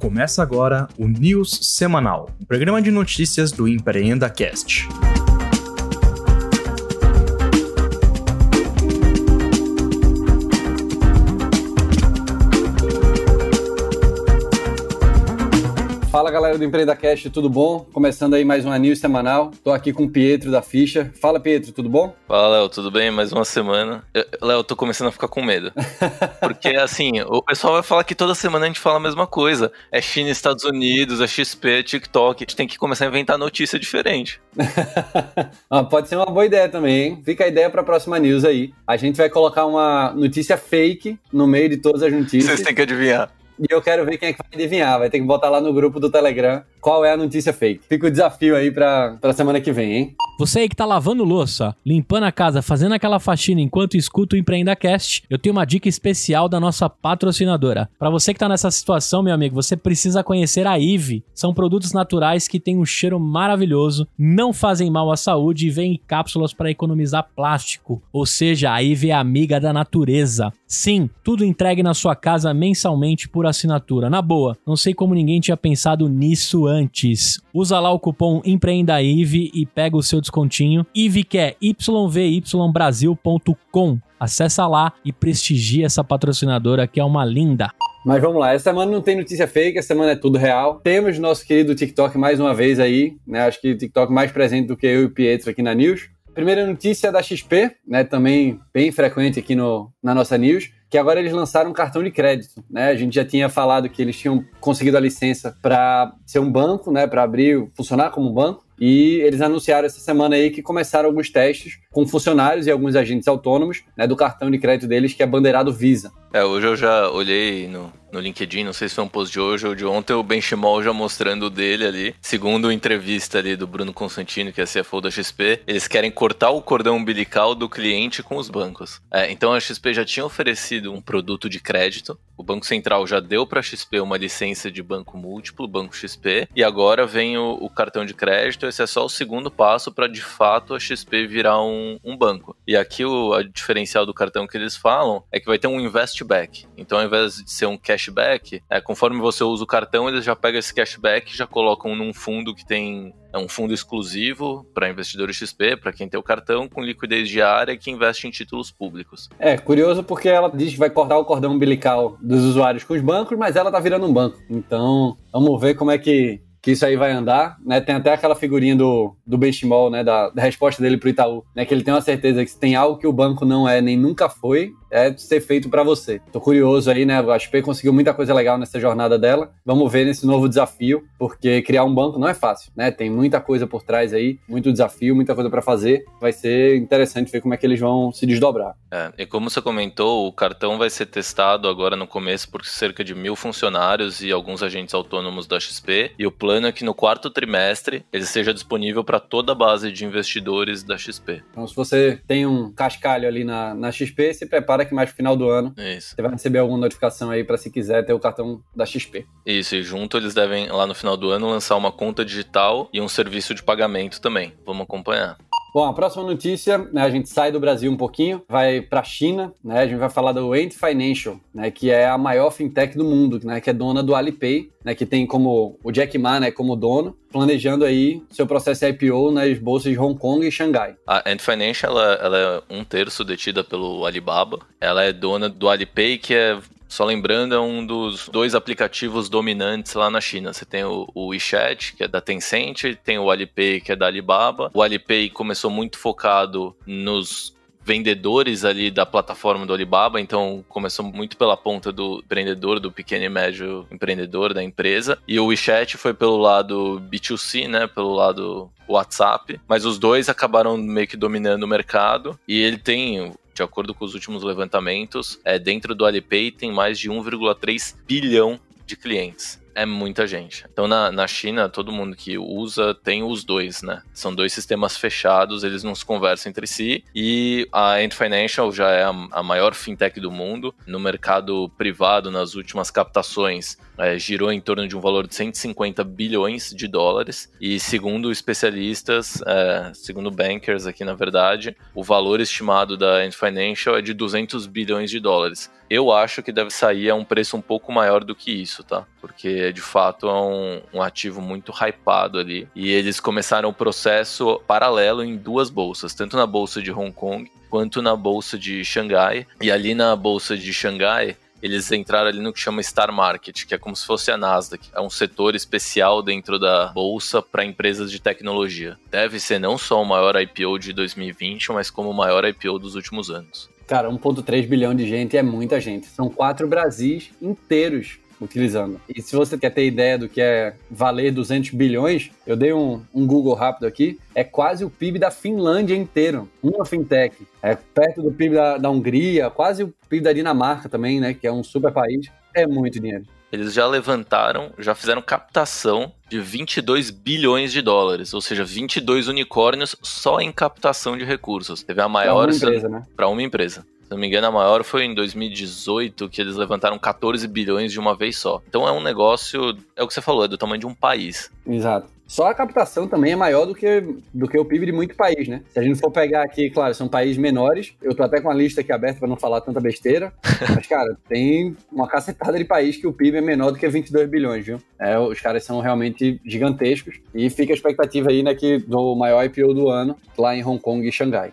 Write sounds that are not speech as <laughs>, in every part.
Começa agora o News Semanal, um programa de notícias do Empreenda Cast. Fala galera do Empreenda Cast, tudo bom? Começando aí mais uma news semanal. Tô aqui com o Pietro da Ficha. Fala Pietro, tudo bom? Fala Léo, tudo bem? Mais uma semana. Léo, tô começando a ficar com medo. <laughs> Porque assim, o pessoal vai falar que toda semana a gente fala a mesma coisa. É China, Estados Unidos, é XP, é TikTok. A gente tem que começar a inventar notícia diferente. <laughs> ah, pode ser uma boa ideia também, hein? Fica a ideia pra próxima news aí. A gente vai colocar uma notícia fake no meio de todas as notícias. Vocês têm que adivinhar. E eu quero ver quem é que vai adivinhar. Vai ter que botar lá no grupo do Telegram qual é a notícia fake. Fica o desafio aí pra, pra semana que vem, hein? Você aí que tá lavando louça, limpando a casa, fazendo aquela faxina enquanto escuta o Empreenda Cast, eu tenho uma dica especial da nossa patrocinadora. Para você que tá nessa situação, meu amigo, você precisa conhecer a Ive. São produtos naturais que têm um cheiro maravilhoso, não fazem mal à saúde e vêm em cápsulas para economizar plástico. Ou seja, a Ive é amiga da natureza. Sim, tudo entregue na sua casa mensalmente por assinatura. Na boa, não sei como ninguém tinha pensado nisso antes. Usa lá o cupom EMPREENDAIVE e pega o seu descontinho. IVE que é yvybrasil.com. Acessa lá e prestigia essa patrocinadora que é uma linda. Mas vamos lá, essa semana não tem notícia fake, essa semana é tudo real. Temos nosso querido TikTok mais uma vez aí, né? Acho que o TikTok mais presente do que eu e o Pietro aqui na News. Primeira notícia é da XP, né, também bem frequente aqui no, na nossa news, que agora eles lançaram um cartão de crédito. Né? A gente já tinha falado que eles tinham conseguido a licença para ser um banco, né, para abrir, funcionar como um banco. E eles anunciaram essa semana aí que começaram alguns testes com funcionários e alguns agentes autônomos né, do cartão de crédito deles, que é bandeirado Visa. É, hoje eu já olhei no, no LinkedIn, não sei se foi um post de hoje ou de ontem, o Benchimol já mostrando o dele ali. Segundo a entrevista ali do Bruno Constantino, que é CFO da XP, eles querem cortar o cordão umbilical do cliente com os bancos. É, então a XP já tinha oferecido um produto de crédito, o Banco Central já deu para a XP uma licença de banco múltiplo, Banco XP, e agora vem o, o cartão de crédito. Esse é só o segundo passo para de fato a XP virar um, um banco. E aqui o diferencial do cartão que eles falam é que vai ter um investback. Então, ao invés de ser um cash cashback, é, conforme você usa o cartão, eles já pegam esse cashback e já colocam num fundo que tem é um fundo exclusivo para investidores XP, para quem tem o cartão, com liquidez diária que investe em títulos públicos. É, curioso porque ela diz que vai cortar o cordão umbilical dos usuários com os bancos, mas ela tá virando um banco. Então, vamos ver como é que que isso aí vai andar, né? Tem até aquela figurinha do, do né? Da, da resposta dele pro Itaú, né? Que ele tem uma certeza que se tem algo que o banco não é nem nunca foi, é ser feito para você. Tô curioso aí, né? A XP conseguiu muita coisa legal nessa jornada dela. Vamos ver nesse novo desafio, porque criar um banco não é fácil, né? Tem muita coisa por trás aí, muito desafio, muita coisa para fazer. Vai ser interessante ver como é que eles vão se desdobrar. É, e como você comentou, o cartão vai ser testado agora no começo por cerca de mil funcionários e alguns agentes autônomos da XP. E o plano é que no quarto trimestre ele seja disponível para toda a base de investidores da XP. Então, se você tem um cascalho ali na, na XP, se prepara que mais no final do ano Isso. você vai receber alguma notificação aí para se quiser ter o cartão da XP. Isso, e junto eles devem, lá no final do ano, lançar uma conta digital e um serviço de pagamento também. Vamos acompanhar. Bom, a próxima notícia, né, a gente sai do Brasil um pouquinho, vai para a China, né, a gente vai falar do Ant Financial, né, que é a maior fintech do mundo, né, que é dona do Alipay, né, que tem como o Jack Ma, né, como dono, planejando aí seu processo IPO nas bolsas de Hong Kong e Xangai. A Ant Financial, ela, ela é um terço detida pelo Alibaba, ela é dona do Alipay, que é só lembrando, é um dos dois aplicativos dominantes lá na China. Você tem o, o WeChat, que é da Tencent, tem o Alipay, que é da Alibaba. O Alipay começou muito focado nos vendedores ali da plataforma do Alibaba, então começou muito pela ponta do empreendedor, do pequeno e médio empreendedor da empresa, e o WeChat foi pelo lado B2C, né, pelo lado WhatsApp, mas os dois acabaram meio que dominando o mercado, e ele tem de acordo com os últimos levantamentos, é, dentro do Alipay tem mais de 1,3 bilhão de clientes é muita gente. Então, na, na China, todo mundo que usa tem os dois, né? São dois sistemas fechados, eles não se conversam entre si. E a Ant Financial já é a, a maior fintech do mundo. No mercado privado, nas últimas captações, é, girou em torno de um valor de 150 bilhões de dólares. E segundo especialistas, é, segundo bankers aqui na verdade, o valor estimado da Ant Financial é de 200 bilhões de dólares. Eu acho que deve sair a um preço um pouco maior do que isso, tá? Porque de fato é um, um ativo muito hypado ali. E eles começaram o processo paralelo em duas bolsas, tanto na bolsa de Hong Kong quanto na bolsa de Xangai. E ali na bolsa de Xangai, eles entraram ali no que chama Star Market, que é como se fosse a Nasdaq. É um setor especial dentro da bolsa para empresas de tecnologia. Deve ser não só o maior IPO de 2020, mas como o maior IPO dos últimos anos. Cara, 1,3 bilhão de gente é muita gente. São quatro Brasis inteiros utilizando. E se você quer ter ideia do que é valer 200 bilhões, eu dei um, um Google rápido aqui, é quase o PIB da Finlândia inteiro, uma fintech. É perto do PIB da, da Hungria, quase o PIB da Dinamarca também, né, que é um super país. É muito dinheiro. Eles já levantaram, já fizeram captação de 22 bilhões de dólares, ou seja, 22 unicórnios só em captação de recursos. Teve a maior para uma empresa, né? Para uma empresa. Se não me engano, a maior foi em 2018, que eles levantaram 14 bilhões de uma vez só. Então é um negócio, é o que você falou, é do tamanho de um país. Exato. Só a captação também é maior do que, do que o PIB de muito país, né? Se a gente for pegar aqui, claro, são países menores. Eu tô até com a lista aqui aberta para não falar tanta besteira. <laughs> mas, cara, tem uma cacetada de país que o PIB é menor do que 22 bilhões, viu? É, os caras são realmente gigantescos. E fica a expectativa aí, né, que do maior IPO do ano, lá em Hong Kong e Xangai.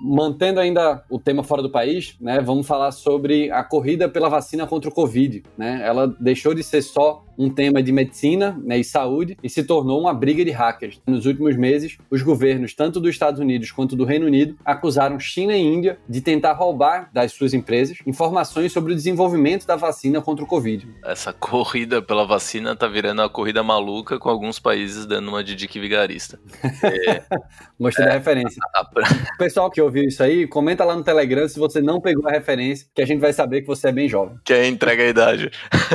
Mantendo ainda o tema fora do país, né, vamos falar sobre a corrida pela vacina contra o Covid. Né? Ela deixou de ser só um tema de medicina né, e saúde e se tornou uma briga de hackers. Nos últimos meses, os governos, tanto dos Estados Unidos quanto do Reino Unido, acusaram China e Índia de tentar roubar das suas empresas informações sobre o desenvolvimento da vacina contra o Covid. Essa corrida pela vacina tá virando uma corrida maluca com alguns países dando uma de dica vigarista. <laughs> É, Gostei é, da referência. O <laughs> pessoal que ouviu isso aí, comenta lá no Telegram se você não pegou a referência, que a gente vai saber que você é bem jovem. Que é entrega a idade.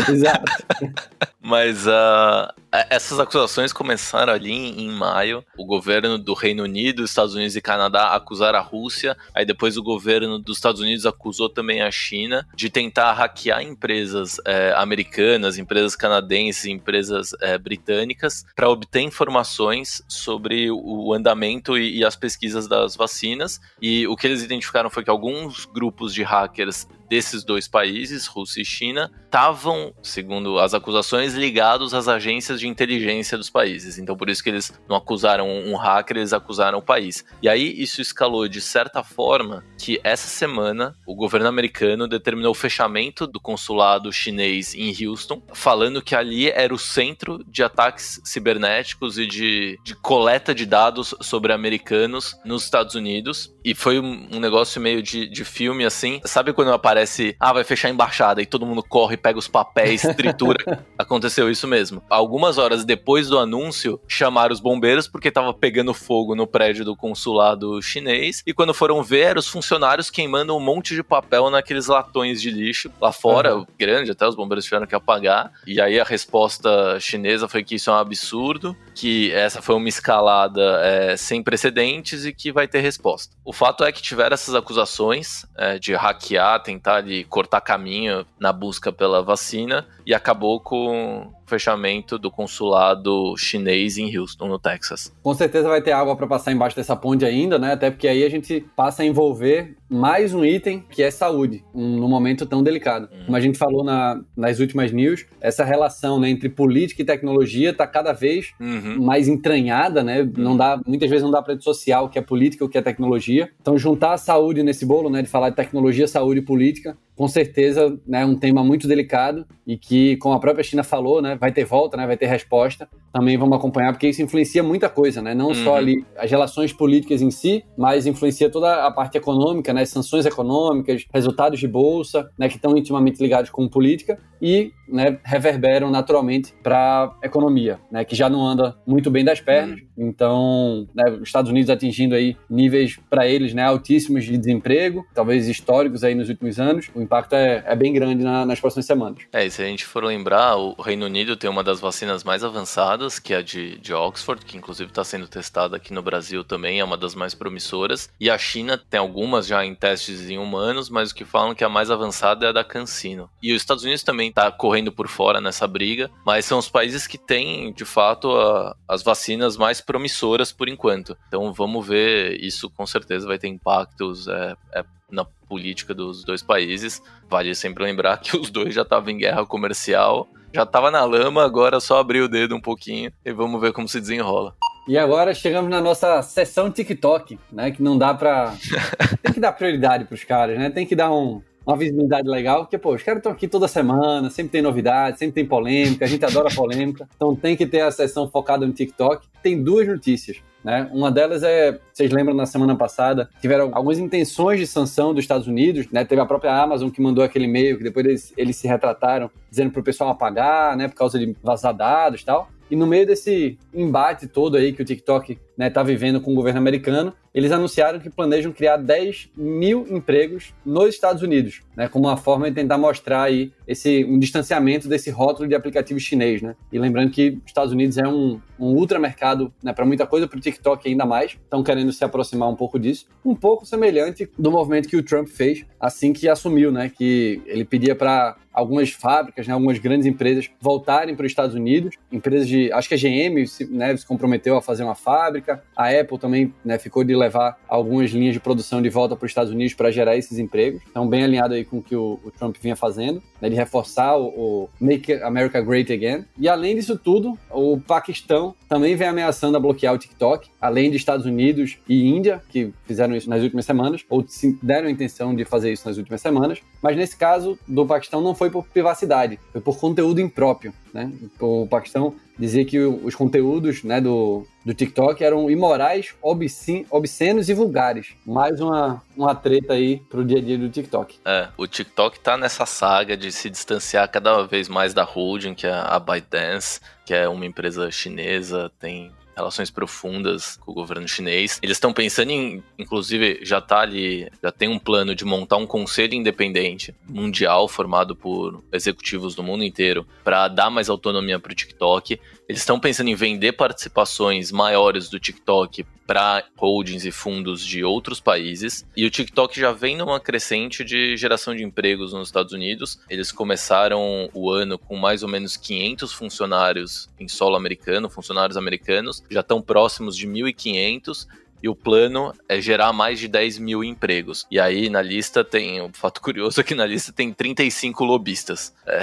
Exato. <laughs> Mas uh, essas acusações começaram ali em, maio. O governo do Reino Unido, Estados Unidos e Canadá acusaram a Rússia. Aí depois o governo dos Estados Unidos acusou também a China de tentar hackear empresas é, americanas, empresas canadenses, empresas é, britânicas para obter informações sobre o andamento e, e as pesquisas das vacinas. E o que eles identificaram foi que alguns grupos de hackers desses dois países, Rússia e China, estavam, segundo as acusações, ligados às agências de inteligência dos países. Então, por isso que eles não acusaram um hacker, eles acusaram o país. E aí, isso escalou de certa forma que essa semana o governo americano determinou o fechamento do consulado chinês em Houston, falando que ali era o centro de ataques cibernéticos e de, de coleta de dados sobre americanos nos Estados Unidos. E foi um, negócio meio de, de filme assim. Sabe quando aparece parece, ah, vai fechar a embaixada e todo mundo corre, pega os papéis, <laughs> tritura. Aconteceu isso mesmo. Algumas horas depois do anúncio, chamaram os bombeiros porque tava pegando fogo no prédio do consulado chinês e quando foram ver, eram os funcionários queimando um monte de papel naqueles latões de lixo lá fora, uhum. grande, até os bombeiros tiveram que apagar. E aí a resposta chinesa foi que isso é um absurdo, que essa foi uma escalada é, sem precedentes e que vai ter resposta. O fato é que tiveram essas acusações é, de hackear, tentar de cortar caminho na busca pela vacina e acabou com fechamento do consulado chinês em Houston, no Texas. Com certeza vai ter água para passar embaixo dessa ponte ainda, né? Até porque aí a gente passa a envolver mais um item que é saúde, um, num momento tão delicado. Hum. Como a gente falou na, nas últimas news, essa relação né, entre política e tecnologia está cada vez uhum. mais entranhada, né? Uhum. Não dá, muitas vezes não dá para dissociar o que é política e o que é tecnologia. Então juntar a saúde nesse bolo, né, de falar de tecnologia, saúde e política, com certeza né, é um tema muito delicado e que, como a própria China falou, né, vai ter volta, né, vai ter resposta. Também vamos acompanhar, porque isso influencia muita coisa, né? Não uhum. só ali as relações políticas em si, mas influencia toda a parte econômica, né? Sanções econômicas, resultados de bolsa, né? Que estão intimamente ligados com política e né, reverberam naturalmente para a economia, né, que já não anda muito bem das pernas. Uhum. Então, né, os Estados Unidos atingindo aí níveis para eles né, altíssimos de desemprego, talvez históricos aí nos últimos anos. Impacto é, é bem grande na, nas próximas semanas. É, e se a gente for lembrar, o Reino Unido tem uma das vacinas mais avançadas, que é a de, de Oxford, que inclusive está sendo testada aqui no Brasil também, é uma das mais promissoras. E a China tem algumas já em testes em humanos, mas o que falam que a mais avançada é a da CanSino. E os Estados Unidos também está correndo por fora nessa briga, mas são os países que têm, de fato, a, as vacinas mais promissoras por enquanto. Então vamos ver, isso com certeza vai ter impactos é, é, na política dos dois países. Vale sempre lembrar que os dois já estavam em guerra comercial, já estava na lama, agora só abrir o dedo um pouquinho e vamos ver como se desenrola. E agora chegamos na nossa sessão TikTok, né? Que não dá pra. <laughs> Tem que dar prioridade pros caras, né? Tem que dar um, uma visibilidade legal, porque, pô, os caras estão aqui toda semana, sempre tem novidade, sempre tem polêmica, a gente adora <laughs> polêmica, então tem que ter a sessão focada no TikTok. Tem duas notícias. Né? Uma delas é, vocês lembram na semana passada, tiveram algumas intenções de sanção dos Estados Unidos, né? Teve a própria Amazon que mandou aquele e-mail que depois eles, eles se retrataram, dizendo para o pessoal apagar, né? Por causa de vazar dados e tal. E no meio desse embate todo aí que o TikTok está né, tá vivendo com o governo americano, eles anunciaram que planejam criar 10 mil empregos nos Estados Unidos, né, como uma forma de tentar mostrar aí esse, um distanciamento desse rótulo de aplicativo chinês. Né? E lembrando que os Estados Unidos é um, um ultramercado né, para muita coisa, para o TikTok ainda mais, estão querendo se aproximar um pouco disso, um pouco semelhante do movimento que o Trump fez assim que assumiu, né, que ele pedia para algumas fábricas, né, algumas grandes empresas voltarem para os Estados Unidos, empresas de, acho que a GM né, se comprometeu a fazer uma fábrica, a Apple também né, ficou de levar algumas linhas de produção de volta para os Estados Unidos para gerar esses empregos, então bem alinhado aí com o que o, o Trump vinha fazendo, né, de reforçar o, o, Make America Great Again, e além disso tudo, o Paquistão também vem ameaçando a bloquear o TikTok, além de Estados Unidos e Índia, que fizeram isso nas últimas semanas, ou deram a intenção de fazer isso nas últimas semanas, mas nesse caso do Paquistão não foi por privacidade, foi por conteúdo impróprio. Né? O Paquistão dizia que os conteúdos né, do, do TikTok eram imorais, obscen, obscenos e vulgares. Mais uma, uma treta aí pro dia a dia do TikTok. É, o TikTok tá nessa saga de se distanciar cada vez mais da holding, que é a ByteDance, que é uma empresa chinesa, tem relações profundas com o governo chinês. Eles estão pensando em, inclusive, já tá ali, já tem um plano de montar um conselho independente mundial formado por executivos do mundo inteiro para dar mais autonomia para o TikTok. Eles estão pensando em vender participações maiores do TikTok para holdings e fundos de outros países. E o TikTok já vem numa crescente de geração de empregos nos Estados Unidos. Eles começaram o ano com mais ou menos 500 funcionários em solo americano, funcionários americanos, já estão próximos de 1.500 e o plano é gerar mais de 10 mil empregos. E aí na lista tem, o um fato curioso é <laughs> que na lista tem 35 lobistas. É.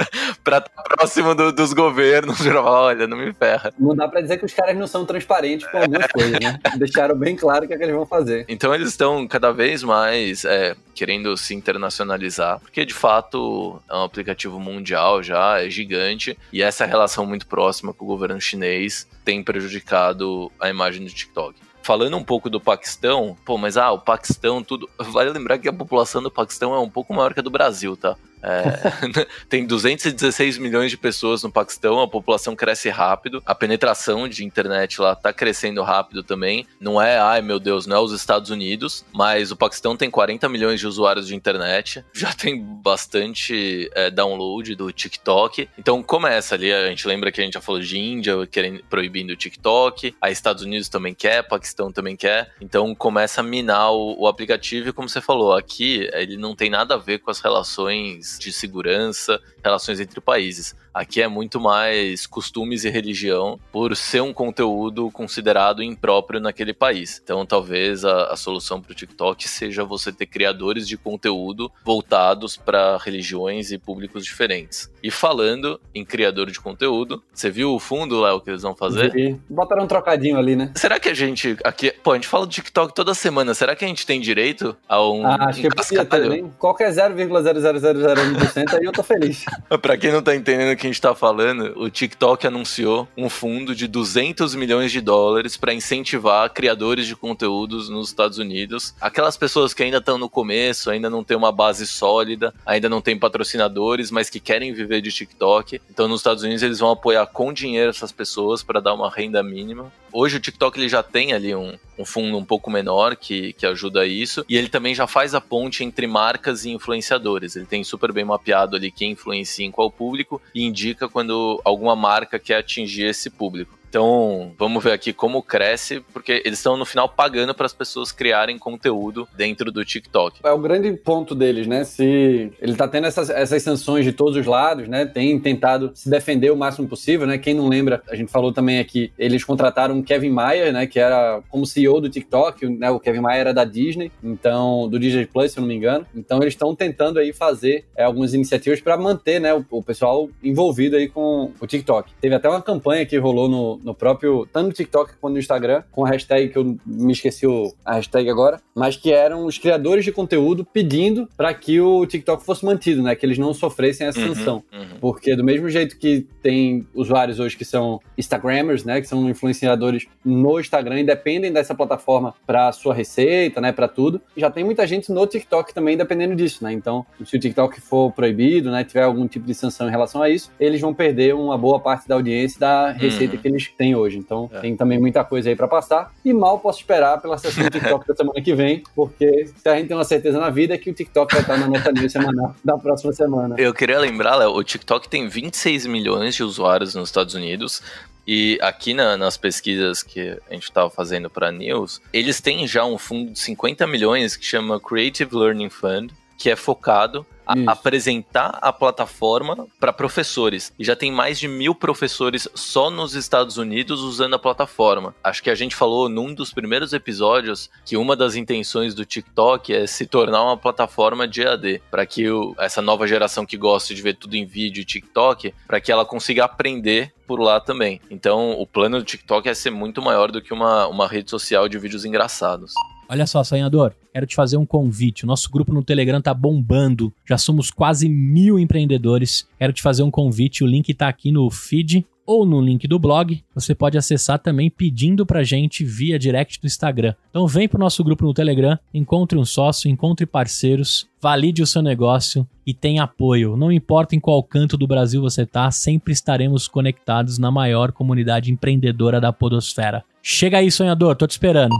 <laughs> <laughs> pra estar próximo do, dos governos, <laughs> pra falar, olha, não me ferra. Não dá pra dizer que os caras não são transparentes com algumas coisas, né? Deixaram bem claro o que, é que eles vão fazer. Então eles estão cada vez mais é, querendo se internacionalizar, porque de fato é um aplicativo mundial já, é gigante, e essa relação muito próxima com o governo chinês tem prejudicado a imagem do TikTok. Falando um pouco do Paquistão, pô, mas ah, o Paquistão, tudo. <laughs> Vale lembrar que a população do Paquistão é um pouco maior que a do Brasil, tá? É, <laughs> tem 216 milhões de pessoas no Paquistão, a população cresce rápido, a penetração de internet lá tá crescendo rápido também. Não é, ai meu Deus, não é os Estados Unidos, mas o Paquistão tem 40 milhões de usuários de internet, <laughs> já tem bastante é, download do TikTok. Então começa ali, a gente lembra que a gente já falou de Índia querendo, proibindo o TikTok, a Estados Unidos também quer, Paquistão também quer. Então começa a minar o, o aplicativo e como você falou, aqui ele não tem nada a ver com as relações questões de segurança, relações entre países. Aqui é muito mais costumes e religião por ser um conteúdo considerado impróprio naquele país. Então, talvez a, a solução para o TikTok seja você ter criadores de conteúdo voltados para religiões e públicos diferentes. E falando em criador de conteúdo, você viu o fundo, Léo, que eles vão fazer? Vi. Botaram um trocadinho ali, né? Será que a gente aqui. Pô, a gente fala do TikTok toda semana. Será que a gente tem direito a um. Ah, acho um que cascalho? Ter, Qual que é 0,0000 2% aí eu tô feliz. <laughs> pra quem não tá entendendo o que a gente tá falando, o TikTok anunciou um fundo de 200 milhões de dólares para incentivar criadores de conteúdos nos Estados Unidos. Aquelas pessoas que ainda estão no começo, ainda não tem uma base sólida, ainda não tem patrocinadores, mas que querem viver de TikTok. Então nos Estados Unidos eles vão apoiar com dinheiro essas pessoas para dar uma renda mínima. Hoje o TikTok ele já tem ali um, um fundo um pouco menor que, que ajuda isso. E ele também já faz a ponte entre marcas e influenciadores. Ele tem super bem mapeado ali quem influencia em qual público e indica quando alguma marca quer atingir esse público. Então, vamos ver aqui como cresce, porque eles estão no final pagando para as pessoas criarem conteúdo dentro do TikTok. É o grande ponto deles, né? Se ele tá tendo essas, essas sanções de todos os lados, né? Tem tentado se defender o máximo possível, né? Quem não lembra, a gente falou também aqui, eles contrataram o Kevin Mayer, né? Que era como CEO do TikTok, né? O Kevin Mayer era da Disney, então do Disney Plus, se eu não me engano. Então eles estão tentando aí fazer é, algumas iniciativas para manter, né? O, o pessoal envolvido aí com o TikTok. Teve até uma campanha que rolou no, no próprio, tanto no TikTok quanto no Instagram, com a hashtag que eu me esqueci o, a hashtag agora, mas que eram os criadores de conteúdo pedindo para que o TikTok fosse mantido, né? Que eles não sofressem essa uhum, sanção. Uhum. Porque do mesmo jeito que tem usuários hoje que são Instagrammers, né? Que são influenciadores no Instagram e dependem dessa plataforma para sua receita, né? Para tudo. Já tem muita gente no TikTok também dependendo disso, né? Então, se o TikTok for proibido, né? Tiver algum tipo de sanção em relação a isso, eles vão perder uma boa parte da audiência da receita uhum. que eles tem hoje. Então é. tem também muita coisa aí para passar. E mal posso esperar pela sessão do TikTok da semana que vem, porque se a gente tem uma certeza na vida é que o TikTok vai estar na nossa news semanal da próxima semana. Eu queria lembrar, Léo, o TikTok tem 26 milhões de usuários nos Estados Unidos. E aqui na, nas pesquisas que a gente estava fazendo para News, eles têm já um fundo de 50 milhões que chama Creative Learning Fund, que é focado a apresentar a plataforma para professores. E já tem mais de mil professores só nos Estados Unidos usando a plataforma. Acho que a gente falou num dos primeiros episódios que uma das intenções do TikTok é se tornar uma plataforma de EAD, para que o, essa nova geração que gosta de ver tudo em vídeo TikTok, para que ela consiga aprender por lá também. Então, o plano do TikTok é ser muito maior do que uma, uma rede social de vídeos engraçados. Olha só, sonhador, quero te fazer um convite. O nosso grupo no Telegram tá bombando. Já somos quase mil empreendedores. Quero te fazer um convite. O link tá aqui no feed ou no link do blog. Você pode acessar também pedindo pra gente via direct do Instagram. Então vem pro nosso grupo no Telegram, encontre um sócio, encontre parceiros, valide o seu negócio e tenha apoio. Não importa em qual canto do Brasil você tá, sempre estaremos conectados na maior comunidade empreendedora da podosfera. Chega aí, sonhador, tô te esperando.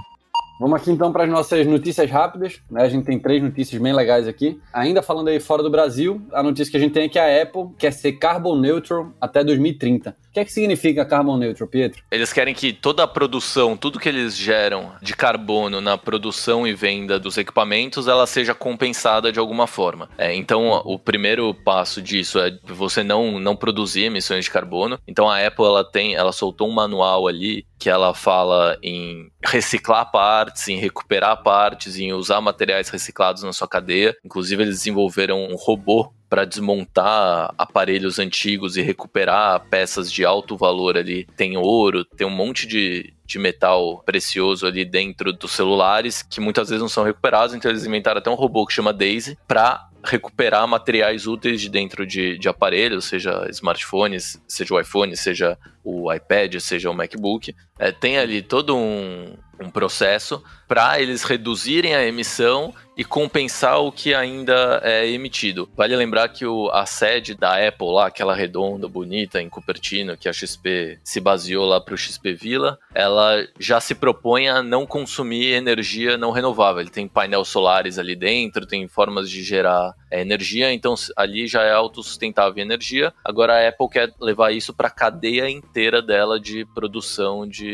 Vamos aqui então para as nossas notícias rápidas. Né? A gente tem três notícias bem legais aqui. Ainda falando aí fora do Brasil, a notícia que a gente tem é que a Apple quer ser carbon neutral até 2030. O que é que significa carbon neutral, Pietro? Eles querem que toda a produção, tudo que eles geram de carbono na produção e venda dos equipamentos, ela seja compensada de alguma forma. É, então, o primeiro passo disso é você não, não produzir emissões de carbono. Então, a Apple ela tem, ela soltou um manual ali que ela fala em reciclar partes, em recuperar partes, em usar materiais reciclados na sua cadeia. Inclusive, eles desenvolveram um robô para desmontar aparelhos antigos e recuperar peças de alto valor ali. Tem ouro, tem um monte de, de metal precioso ali dentro dos celulares que muitas vezes não são recuperados, então eles inventaram até um robô que chama Daisy para recuperar materiais úteis de dentro de, de aparelhos, seja smartphones, seja o iPhone, seja o iPad, seja o MacBook. É, tem ali todo um, um processo para eles reduzirem a emissão e compensar o que ainda é emitido. Vale lembrar que o, a sede da Apple lá, aquela redonda, bonita, em Cupertino, que a XP se baseou lá para o XP Villa, ela já se propõe a não consumir energia não renovável. Ele tem painel solares ali dentro, tem formas de gerar é, energia, então ali já é autossustentável energia. Agora a Apple quer levar isso para a cadeia inteira dela de produção de,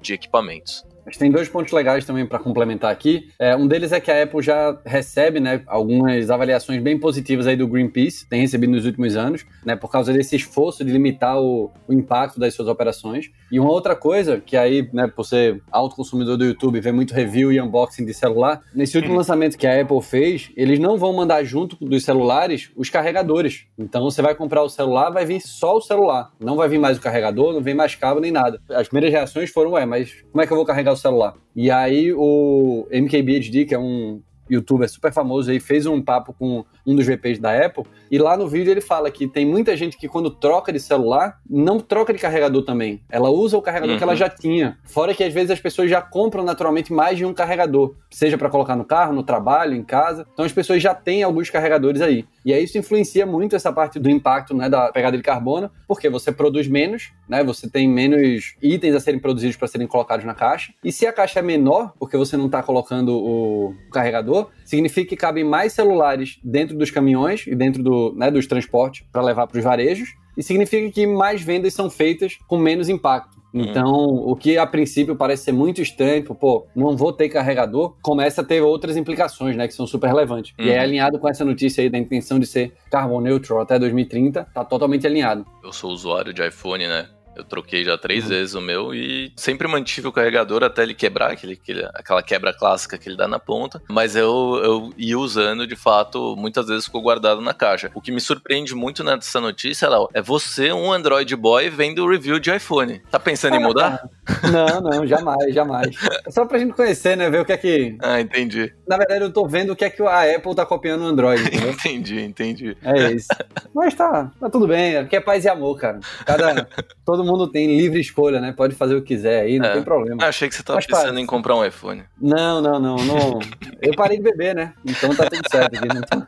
de equipamentos. Mas tem dois pontos legais também para complementar aqui. É, um deles é que a Apple já recebe né, algumas avaliações bem positivas aí do Greenpeace, tem recebido nos últimos anos, né, por causa desse esforço de limitar o, o impacto das suas operações. E uma outra coisa, que aí, né, por ser alto consumidor do YouTube, vê muito review e unboxing de celular, nesse último uhum. lançamento que a Apple fez, eles não vão mandar junto dos celulares os carregadores. Então você vai comprar o celular, vai vir só o celular. Não vai vir mais o carregador, não vem mais cabo nem nada. As primeiras reações foram, ué, mas como é que eu vou carregar o celular? E aí o MKBHD, que é um youtuber super famoso aí, fez um papo com um dos VPs da Apple, e lá no vídeo ele fala que tem muita gente que quando troca de celular, não troca de carregador também. Ela usa o carregador uhum. que ela uhum. já tinha. Fora que às vezes as pessoas já compram naturalmente mais de um carregador, seja para colocar no carro, no trabalho, em casa. Então as pessoas já têm alguns carregadores aí. E aí isso influencia muito essa parte do impacto né, da pegada de carbono, porque você produz menos, né? Você tem menos itens a serem produzidos para serem colocados na caixa. E se a caixa é menor, porque você não está colocando o carregador, significa que cabem mais celulares dentro dos caminhões e dentro do, né, dos transportes para levar para os varejos. E significa que mais vendas são feitas com menos impacto. Uhum. Então, o que a princípio parece ser muito estranho, tipo, pô, não vou ter carregador, começa a ter outras implicações, né, que são super relevantes. Uhum. E é alinhado com essa notícia aí da intenção de ser carbon neutral até 2030, tá totalmente alinhado. Eu sou usuário de iPhone, né? Eu troquei já três uhum. vezes o meu e sempre mantive o carregador até ele quebrar, aquele, aquele, aquela quebra clássica que ele dá na ponta. Mas eu, eu ia usando, de fato, muitas vezes ficou guardado na caixa. O que me surpreende muito nessa notícia, Léo, é você, um Android boy, vendo o review de iPhone. Tá pensando em mudar? Não, não, jamais, jamais. É só pra gente conhecer, né? Ver o que é que. Ah, entendi. Na verdade, eu tô vendo o que é que a Apple tá copiando o Android. Entendeu? <laughs> entendi, entendi. É isso. Mas tá, tá tudo bem, porque é paz e amor, cara. Cada. <laughs> Todo mundo tem livre escolha, né? Pode fazer o que quiser aí, não é. tem problema. Eu achei que você tava Mas, pensando em comprar um iPhone. Não, não, não, não. Eu parei de beber, né? Então tá tudo certo aqui. Não tô,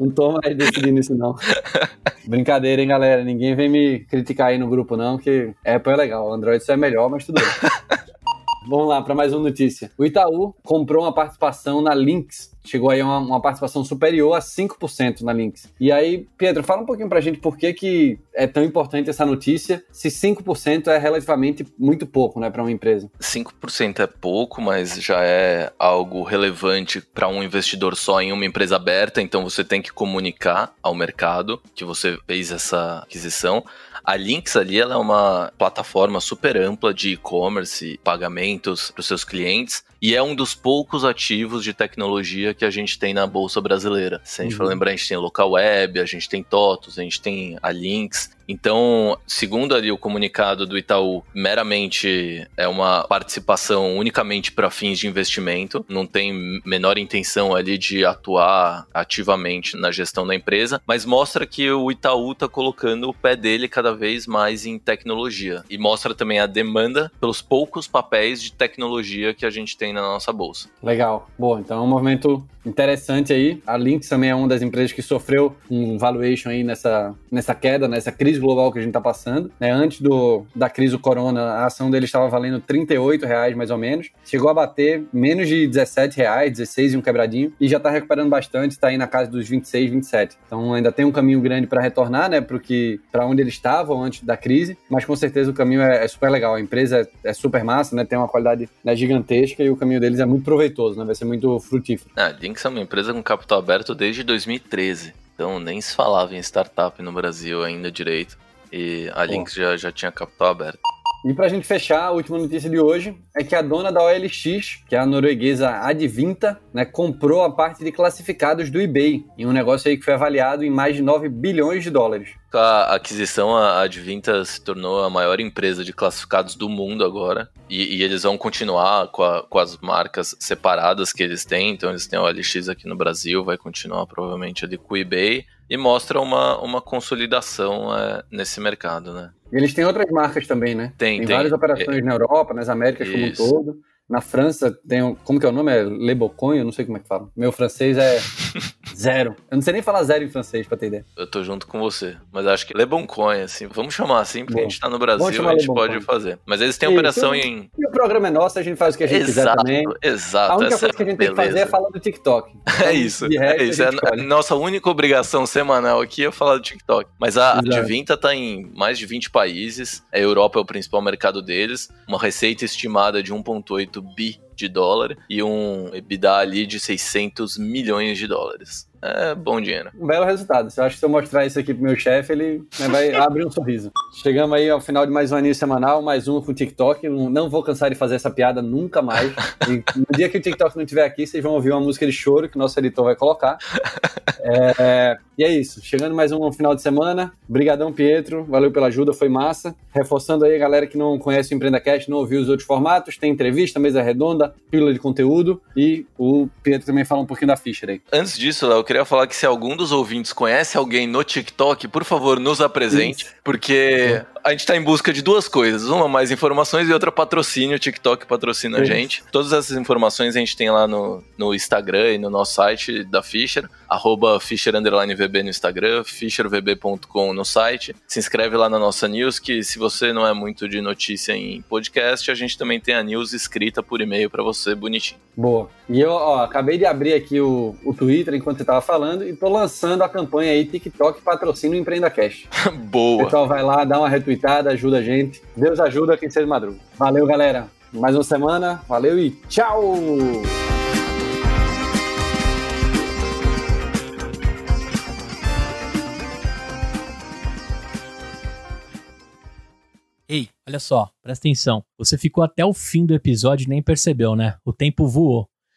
não tô mais decidindo isso, não. Brincadeira, hein, galera? Ninguém vem me criticar aí no grupo, não, que Apple é legal. Android só é melhor, mas tudo bem. Vamos lá para mais uma notícia. O Itaú comprou uma participação na Lynx. Chegou aí a uma, uma, participação superior a 5% na Lynx. E aí, Pedro, fala um pouquinho pra gente por que, que é tão importante essa notícia, se 5% é relativamente muito pouco, né, para uma empresa. 5% é pouco, mas já é algo relevante para um investidor só em uma empresa aberta, então você tem que comunicar ao mercado que você fez essa aquisição. A Lynx ali ela é uma plataforma super ampla de e-commerce, pagamentos para os seus clientes e é um dos poucos ativos de tecnologia que a gente tem na bolsa brasileira. Se a gente uhum. for lembrar, a gente tem a Local Web, a gente tem TOTUS, a gente tem a Lynx. Então, segundo ali o comunicado do Itaú, meramente é uma participação unicamente para fins de investimento, não tem menor intenção ali de atuar ativamente na gestão da empresa, mas mostra que o Itaú está colocando o pé dele cada vez mais em tecnologia e mostra também a demanda pelos poucos papéis de tecnologia que a gente tem na nossa bolsa. Legal. Boa, então é um movimento interessante aí. A Lynx também é uma das empresas que sofreu um valuation aí nessa, nessa queda, nessa crise global que a gente está passando. Né? Antes do, da crise do corona, a ação dele estava valendo 38 reais mais ou menos. Chegou a bater menos de 17 reais, 16 e um quebradinho, e já está recuperando bastante, está aí na casa dos 26, 27. Então ainda tem um caminho grande para retornar, né, para onde eles estavam antes da crise, mas com certeza o caminho é, é super legal. A empresa é, é, super massa, né, tem uma qualidade né, gigantesca e o caminho deles é muito proveitoso, né, vai ser muito frutífero. Ah, Lynx é uma empresa com capital aberto desde 2013. Então nem se falava em startup no Brasil ainda direito. E a Lynx já, já tinha capital aberto. E para a gente fechar, a última notícia de hoje é que a dona da OLX, que é a norueguesa Advinta, né, comprou a parte de classificados do eBay, em um negócio aí que foi avaliado em mais de 9 bilhões de dólares. A aquisição, a Advinta se tornou a maior empresa de classificados do mundo agora, e, e eles vão continuar com, a, com, as marcas separadas que eles têm, então eles têm a OLX aqui no Brasil, vai continuar provavelmente ali com o eBay, e mostra uma, uma consolidação é, nesse mercado, né? E eles têm outras marcas também, né? Tem, tem. tem. várias operações é, na Europa, nas Américas Isso. como um todo. Na França tem um, como que é o nome? É Le Bocon, eu não sei como é que fala. Meu francês é <laughs> zero. Eu não sei nem falar zero em francês, pra ter ideia. Eu tô junto com você. Mas acho que Le assim, vamos chamar assim, porque Bom. a gente tá no Brasil, a gente pode fazer. Mas eles têm Isso. operação em... E o programa é nosso, a gente faz o que a gente exato, quiser também. Exato, A única coisa que a gente beleza. tem que fazer é falar do TikTok. <laughs> é isso, é isso. É a nossa única obrigação semanal aqui é falar do TikTok. Mas a Advinta tá em mais de 20 países, a Europa é o principal mercado deles, uma receita estimada de 1.8 bi de dólar e um EBITDA ali de 600 milhões de dólares. É bom dinheiro. Um belo resultado. Eu acho que se eu mostrar isso aqui pro meu chefe, ele né, vai <laughs> abrir um sorriso. Chegamos aí ao final de mais um início semanal, mais um com o TikTok. Não vou cansar de fazer essa piada nunca mais. E no dia que o TikTok não estiver aqui, vocês vão ouvir uma música de choro que o nosso editor vai colocar. É, <laughs> e é isso. Chegando mais um final de semana. Brigadão, Pietro. Valeu pela ajuda, foi massa. Reforçando aí a galera que não conhece o EmpreendaCast, não ouviu os outros formatos. Tem entrevista, mesa redonda, pílula de conteúdo. E o Pietro também fala um pouquinho da Fischer aí. Antes disso, Léo, queria falar que se algum dos ouvintes conhece alguém no TikTok, por favor, nos apresente, Isso. porque a gente tá em busca de duas coisas. Uma, mais informações e outra, patrocínio. O TikTok patrocina a gente. Todas essas informações a gente tem lá no, no Instagram e no nosso site da Fischer, arroba FischerVB no Instagram, fischervb.com no site. Se inscreve lá na nossa news, que se você não é muito de notícia em podcast, a gente também tem a news escrita por e-mail para você, bonitinho. Boa. E eu, ó, acabei de abrir aqui o, o Twitter enquanto você tava falando e tô lançando a campanha aí TikTok patrocina o Empreenda Cash. <laughs> Boa. O pessoal vai lá, dá uma retweetada, ajuda a gente. Deus ajuda quem seja madruga. Valeu, galera. Mais uma semana. Valeu e tchau! Ei, olha só, presta atenção. Você ficou até o fim do episódio e nem percebeu, né? O tempo voou.